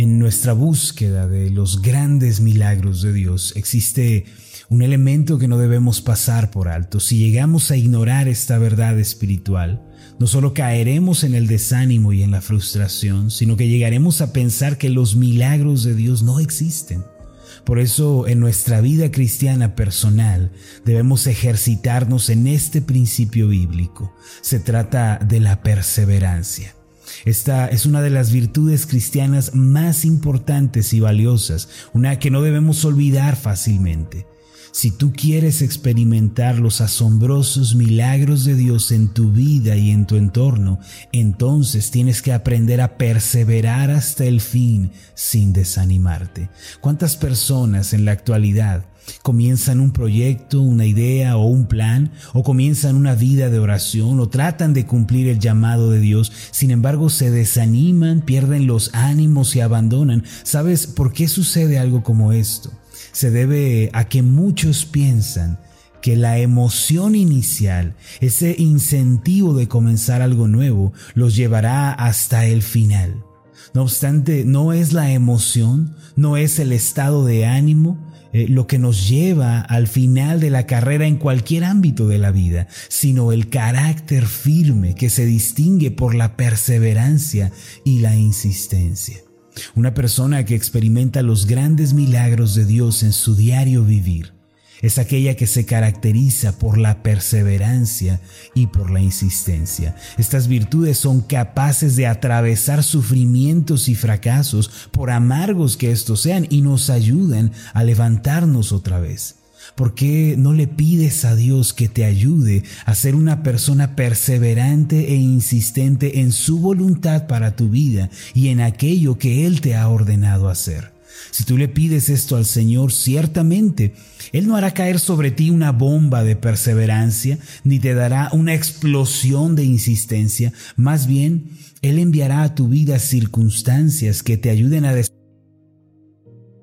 En nuestra búsqueda de los grandes milagros de Dios existe un elemento que no debemos pasar por alto. Si llegamos a ignorar esta verdad espiritual, no solo caeremos en el desánimo y en la frustración, sino que llegaremos a pensar que los milagros de Dios no existen. Por eso en nuestra vida cristiana personal debemos ejercitarnos en este principio bíblico. Se trata de la perseverancia. Esta es una de las virtudes cristianas más importantes y valiosas, una que no debemos olvidar fácilmente. Si tú quieres experimentar los asombrosos milagros de Dios en tu vida y en tu entorno, entonces tienes que aprender a perseverar hasta el fin sin desanimarte. ¿Cuántas personas en la actualidad comienzan un proyecto, una idea o un plan, o comienzan una vida de oración, o tratan de cumplir el llamado de Dios, sin embargo se desaniman, pierden los ánimos y abandonan. ¿Sabes por qué sucede algo como esto? se debe a que muchos piensan que la emoción inicial, ese incentivo de comenzar algo nuevo, los llevará hasta el final. No obstante, no es la emoción, no es el estado de ánimo eh, lo que nos lleva al final de la carrera en cualquier ámbito de la vida, sino el carácter firme que se distingue por la perseverancia y la insistencia. Una persona que experimenta los grandes milagros de Dios en su diario vivir es aquella que se caracteriza por la perseverancia y por la insistencia. Estas virtudes son capaces de atravesar sufrimientos y fracasos, por amargos que estos sean, y nos ayudan a levantarnos otra vez. ¿Por qué no le pides a Dios que te ayude a ser una persona perseverante e insistente en su voluntad para tu vida y en aquello que Él te ha ordenado hacer? Si tú le pides esto al Señor, ciertamente Él no hará caer sobre ti una bomba de perseverancia, ni te dará una explosión de insistencia. Más bien, Él enviará a tu vida circunstancias que te ayuden a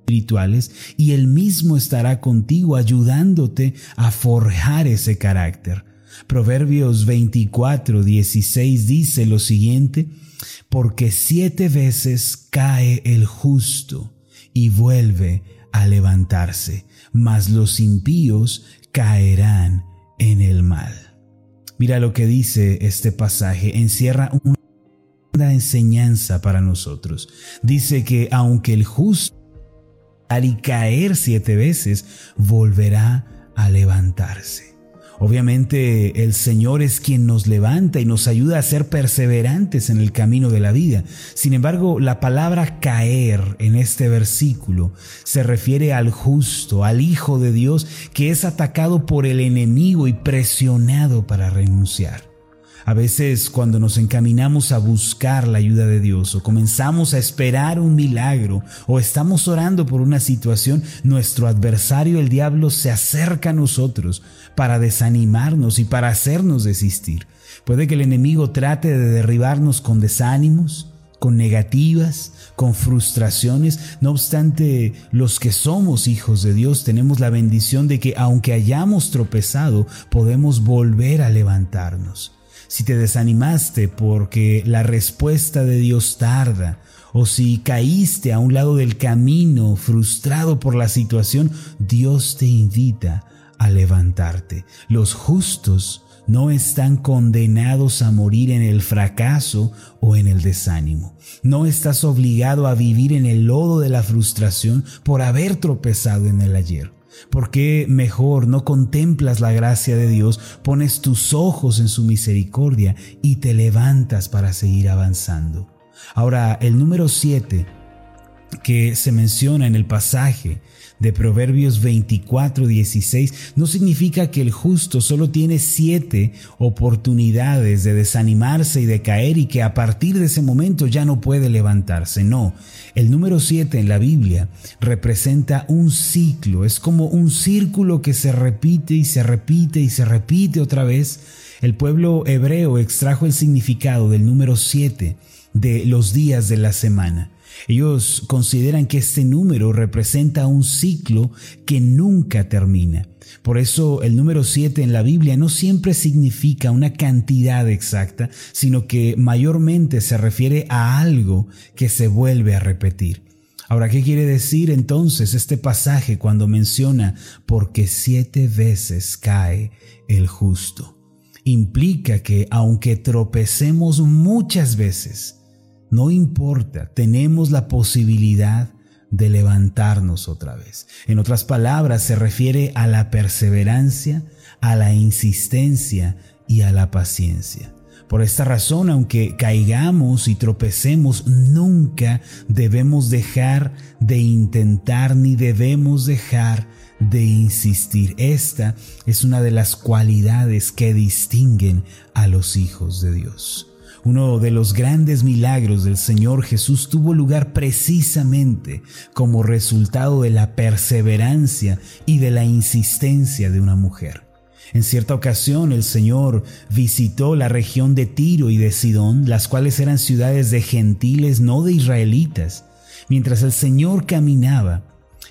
espirituales y Él mismo estará contigo ayudándote a forjar ese carácter. Proverbios 24, 16 dice lo siguiente, porque siete veces cae el justo y vuelve a levantarse, mas los impíos caerán en el mal. Mira lo que dice este pasaje, encierra una enseñanza para nosotros. Dice que aunque el justo y caer siete veces, volverá a levantarse. Obviamente el Señor es quien nos levanta y nos ayuda a ser perseverantes en el camino de la vida. Sin embargo, la palabra caer en este versículo se refiere al justo, al Hijo de Dios, que es atacado por el enemigo y presionado para renunciar. A veces cuando nos encaminamos a buscar la ayuda de Dios o comenzamos a esperar un milagro o estamos orando por una situación, nuestro adversario, el diablo, se acerca a nosotros para desanimarnos y para hacernos desistir. Puede que el enemigo trate de derribarnos con desánimos, con negativas, con frustraciones. No obstante, los que somos hijos de Dios tenemos la bendición de que aunque hayamos tropezado, podemos volver a levantarnos si te desanimaste porque la respuesta de Dios tarda, o si caíste a un lado del camino frustrado por la situación, Dios te invita a levantarte. Los justos no están condenados a morir en el fracaso o en el desánimo. No estás obligado a vivir en el lodo de la frustración por haber tropezado en el ayer. ¿Por qué mejor no contemplas la gracia de Dios, pones tus ojos en su misericordia y te levantas para seguir avanzando? Ahora, el número 7 que se menciona en el pasaje de Proverbios 24, 16 no significa que el justo solo tiene siete oportunidades de desanimarse y de caer y que a partir de ese momento ya no puede levantarse. No, el número siete en la Biblia representa un ciclo, es como un círculo que se repite y se repite y se repite otra vez. El pueblo hebreo extrajo el significado del número siete de los días de la semana. Ellos consideran que este número representa un ciclo que nunca termina. Por eso el número 7 en la Biblia no siempre significa una cantidad exacta, sino que mayormente se refiere a algo que se vuelve a repetir. Ahora, ¿qué quiere decir entonces este pasaje cuando menciona porque siete veces cae el justo? Implica que aunque tropecemos muchas veces, no importa, tenemos la posibilidad de levantarnos otra vez. En otras palabras, se refiere a la perseverancia, a la insistencia y a la paciencia. Por esta razón, aunque caigamos y tropecemos, nunca debemos dejar de intentar ni debemos dejar de insistir. Esta es una de las cualidades que distinguen a los hijos de Dios. Uno de los grandes milagros del Señor Jesús tuvo lugar precisamente como resultado de la perseverancia y de la insistencia de una mujer. En cierta ocasión el Señor visitó la región de Tiro y de Sidón, las cuales eran ciudades de gentiles, no de israelitas. Mientras el Señor caminaba,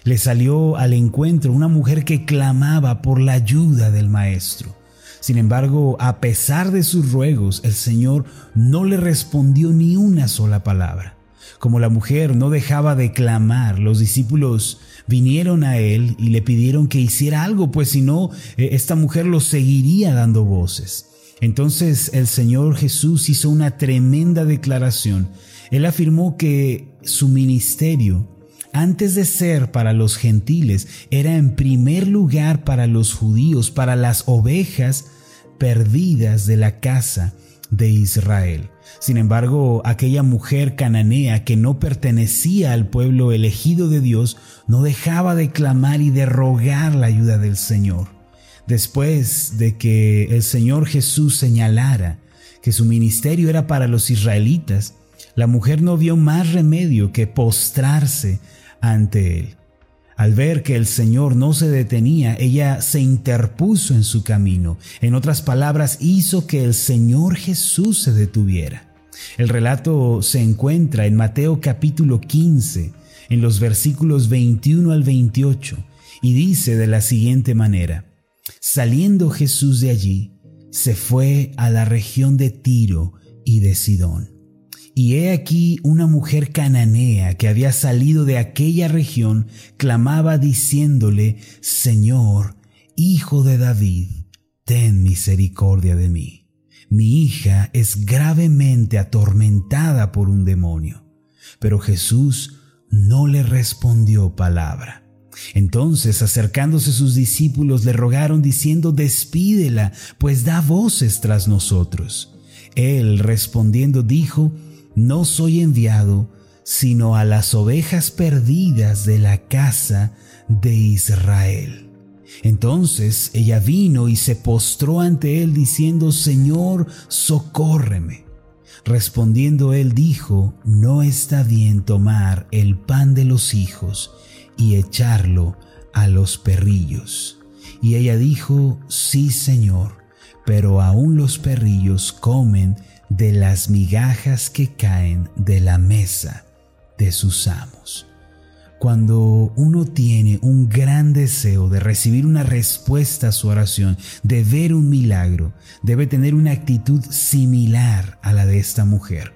le salió al encuentro una mujer que clamaba por la ayuda del Maestro. Sin embargo, a pesar de sus ruegos, el Señor no le respondió ni una sola palabra. Como la mujer no dejaba de clamar, los discípulos vinieron a él y le pidieron que hiciera algo, pues si no, eh, esta mujer lo seguiría dando voces. Entonces el Señor Jesús hizo una tremenda declaración. Él afirmó que su ministerio, antes de ser para los gentiles, era en primer lugar para los judíos, para las ovejas perdidas de la casa de Israel. Sin embargo, aquella mujer cananea que no pertenecía al pueblo elegido de Dios no dejaba de clamar y de rogar la ayuda del Señor. Después de que el Señor Jesús señalara que su ministerio era para los israelitas, la mujer no vio más remedio que postrarse ante él. Al ver que el Señor no se detenía, ella se interpuso en su camino. En otras palabras, hizo que el Señor Jesús se detuviera. El relato se encuentra en Mateo capítulo 15, en los versículos 21 al 28, y dice de la siguiente manera, Saliendo Jesús de allí, se fue a la región de Tiro y de Sidón y he aquí una mujer cananea que había salido de aquella región clamaba diciéndole, Señor, Hijo de David, ten misericordia de mí. Mi hija es gravemente atormentada por un demonio. Pero Jesús no le respondió palabra. Entonces, acercándose sus discípulos, le rogaron diciendo, Despídela, pues da voces tras nosotros. Él respondiendo dijo, no soy enviado sino a las ovejas perdidas de la casa de Israel. Entonces ella vino y se postró ante él diciendo, Señor, socórreme. Respondiendo él dijo, no está bien tomar el pan de los hijos y echarlo a los perrillos. Y ella dijo, sí, Señor, pero aún los perrillos comen de las migajas que caen de la mesa de sus amos. Cuando uno tiene un gran deseo de recibir una respuesta a su oración, de ver un milagro, debe tener una actitud similar a la de esta mujer.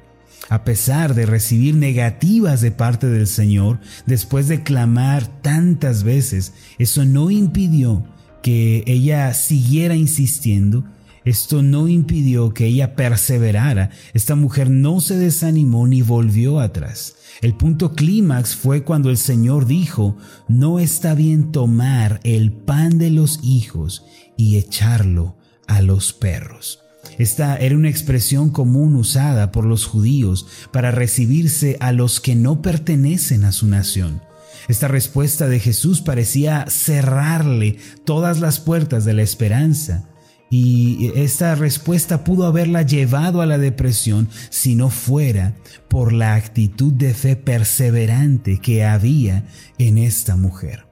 A pesar de recibir negativas de parte del Señor, después de clamar tantas veces, eso no impidió que ella siguiera insistiendo esto no impidió que ella perseverara. Esta mujer no se desanimó ni volvió atrás. El punto clímax fue cuando el Señor dijo, no está bien tomar el pan de los hijos y echarlo a los perros. Esta era una expresión común usada por los judíos para recibirse a los que no pertenecen a su nación. Esta respuesta de Jesús parecía cerrarle todas las puertas de la esperanza y esta respuesta pudo haberla llevado a la depresión si no fuera por la actitud de fe perseverante que había en esta mujer.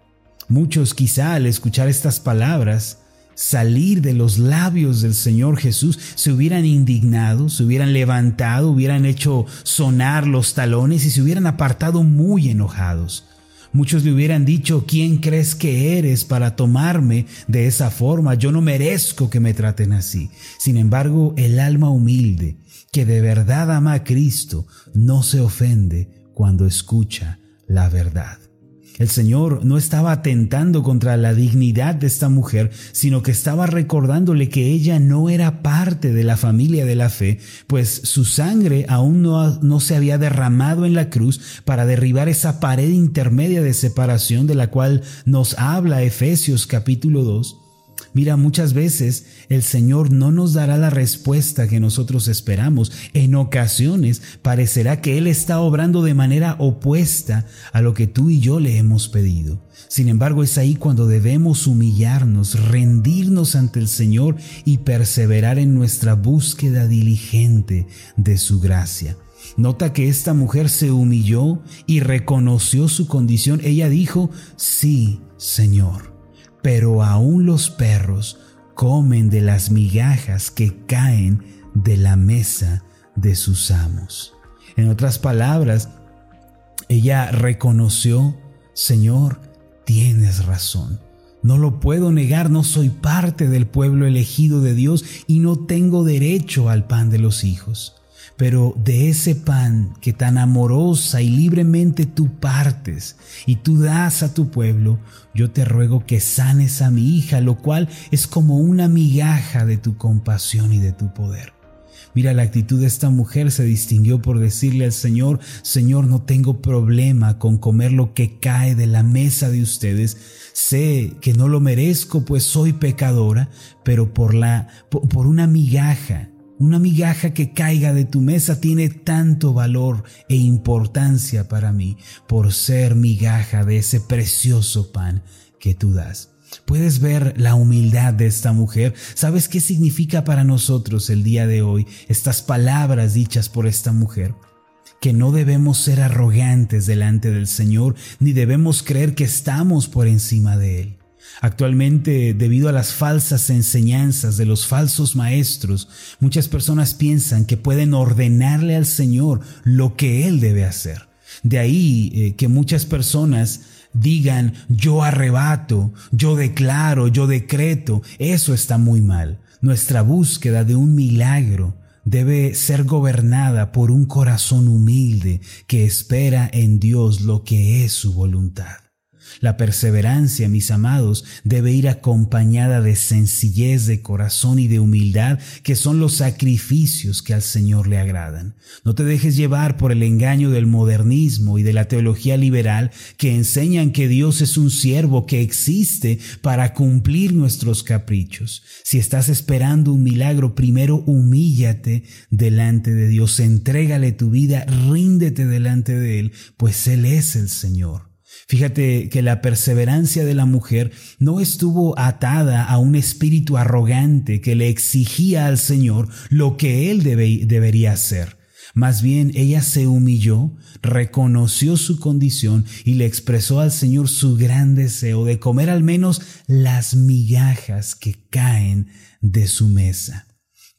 Muchos quizá al escuchar estas palabras salir de los labios del Señor Jesús se hubieran indignado, se hubieran levantado, hubieran hecho sonar los talones y se hubieran apartado muy enojados. Muchos le hubieran dicho, ¿quién crees que eres para tomarme de esa forma? Yo no merezco que me traten así. Sin embargo, el alma humilde, que de verdad ama a Cristo, no se ofende cuando escucha la verdad. El Señor no estaba atentando contra la dignidad de esta mujer, sino que estaba recordándole que ella no era parte de la familia de la fe, pues su sangre aún no, no, se había derramado en la cruz para derribar esa pared intermedia de separación de la cual nos habla Efesios capítulo 2. Mira, muchas veces el Señor no nos dará la respuesta que nosotros esperamos. En ocasiones parecerá que Él está obrando de manera opuesta a lo que tú y yo le hemos pedido. Sin embargo, es ahí cuando debemos humillarnos, rendirnos ante el Señor y perseverar en nuestra búsqueda diligente de su gracia. Nota que esta mujer se humilló y reconoció su condición. Ella dijo, sí, Señor pero aún los perros comen de las migajas que caen de la mesa de sus amos. En otras palabras, ella reconoció, Señor, tienes razón. No lo puedo negar, no soy parte del pueblo elegido de Dios y no tengo derecho al pan de los hijos. Pero de ese pan que tan amorosa y libremente tú partes y tú das a tu pueblo, yo te ruego que sanes a mi hija, lo cual es como una migaja de tu compasión y de tu poder. Mira, la actitud de esta mujer se distinguió por decirle al Señor, Señor, no tengo problema con comer lo que cae de la mesa de ustedes. Sé que no lo merezco, pues soy pecadora, pero por la, por una migaja una migaja que caiga de tu mesa tiene tanto valor e importancia para mí por ser migaja de ese precioso pan que tú das. Puedes ver la humildad de esta mujer. ¿Sabes qué significa para nosotros el día de hoy estas palabras dichas por esta mujer? Que no debemos ser arrogantes delante del Señor, ni debemos creer que estamos por encima de Él. Actualmente, debido a las falsas enseñanzas de los falsos maestros, muchas personas piensan que pueden ordenarle al Señor lo que Él debe hacer. De ahí eh, que muchas personas digan yo arrebato, yo declaro, yo decreto. Eso está muy mal. Nuestra búsqueda de un milagro debe ser gobernada por un corazón humilde que espera en Dios lo que es su voluntad. La perseverancia, mis amados, debe ir acompañada de sencillez de corazón y de humildad, que son los sacrificios que al Señor le agradan. No te dejes llevar por el engaño del modernismo y de la teología liberal que enseñan que Dios es un siervo que existe para cumplir nuestros caprichos. Si estás esperando un milagro, primero humíllate delante de Dios, entrégale tu vida, ríndete delante de Él, pues Él es el Señor. Fíjate que la perseverancia de la mujer no estuvo atada a un espíritu arrogante que le exigía al Señor lo que él debería hacer. Más bien ella se humilló, reconoció su condición y le expresó al Señor su gran deseo de comer al menos las migajas que caen de su mesa.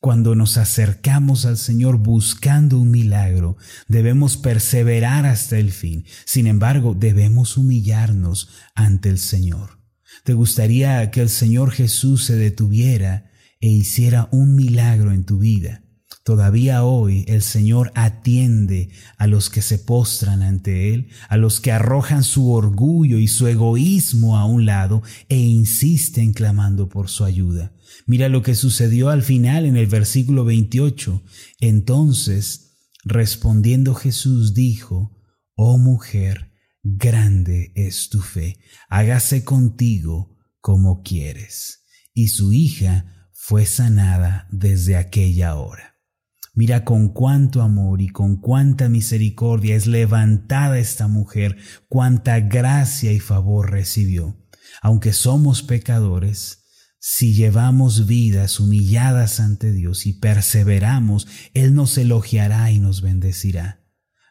Cuando nos acercamos al Señor buscando un milagro, debemos perseverar hasta el fin. Sin embargo, debemos humillarnos ante el Señor. ¿Te gustaría que el Señor Jesús se detuviera e hiciera un milagro en tu vida? Todavía hoy el Señor atiende a los que se postran ante Él, a los que arrojan su orgullo y su egoísmo a un lado e insisten clamando por su ayuda. Mira lo que sucedió al final en el versículo 28. Entonces, respondiendo Jesús dijo, Oh mujer, grande es tu fe, hágase contigo como quieres. Y su hija fue sanada desde aquella hora. Mira con cuánto amor y con cuánta misericordia es levantada esta mujer, cuánta gracia y favor recibió. Aunque somos pecadores, si llevamos vidas humilladas ante Dios y perseveramos, Él nos elogiará y nos bendecirá.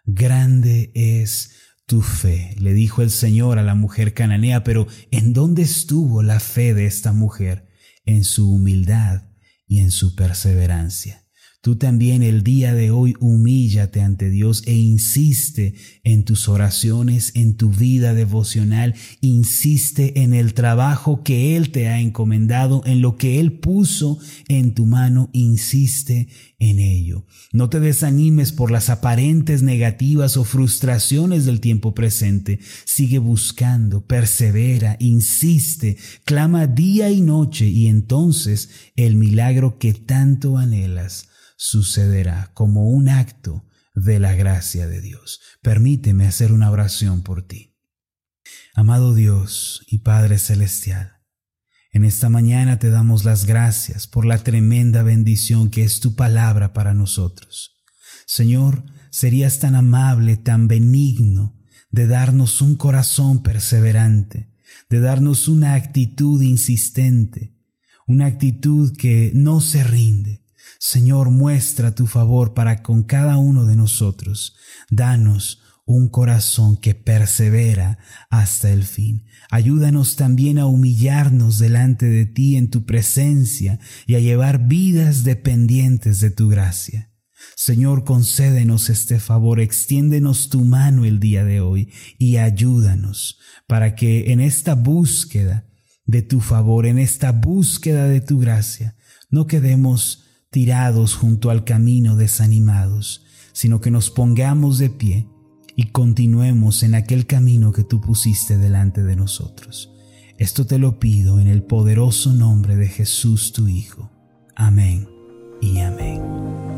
Grande es tu fe, le dijo el Señor a la mujer cananea, pero ¿en dónde estuvo la fe de esta mujer? En su humildad y en su perseverancia. Tú también el día de hoy humíllate ante Dios e insiste en tus oraciones, en tu vida devocional, insiste en el trabajo que Él te ha encomendado, en lo que Él puso en tu mano, insiste en ello. No te desanimes por las aparentes negativas o frustraciones del tiempo presente. Sigue buscando, persevera, insiste, clama día y noche y entonces el milagro que tanto anhelas sucederá como un acto de la gracia de Dios. Permíteme hacer una oración por ti. Amado Dios y Padre Celestial, en esta mañana te damos las gracias por la tremenda bendición que es tu palabra para nosotros. Señor, serías tan amable, tan benigno, de darnos un corazón perseverante, de darnos una actitud insistente, una actitud que no se rinde. Señor, muestra tu favor para con cada uno de nosotros. Danos un corazón que persevera hasta el fin. Ayúdanos también a humillarnos delante de ti en tu presencia y a llevar vidas dependientes de tu gracia. Señor, concédenos este favor, extiéndenos tu mano el día de hoy y ayúdanos para que en esta búsqueda de tu favor, en esta búsqueda de tu gracia, no quedemos tirados junto al camino desanimados, sino que nos pongamos de pie y continuemos en aquel camino que tú pusiste delante de nosotros. Esto te lo pido en el poderoso nombre de Jesús tu Hijo. Amén y amén.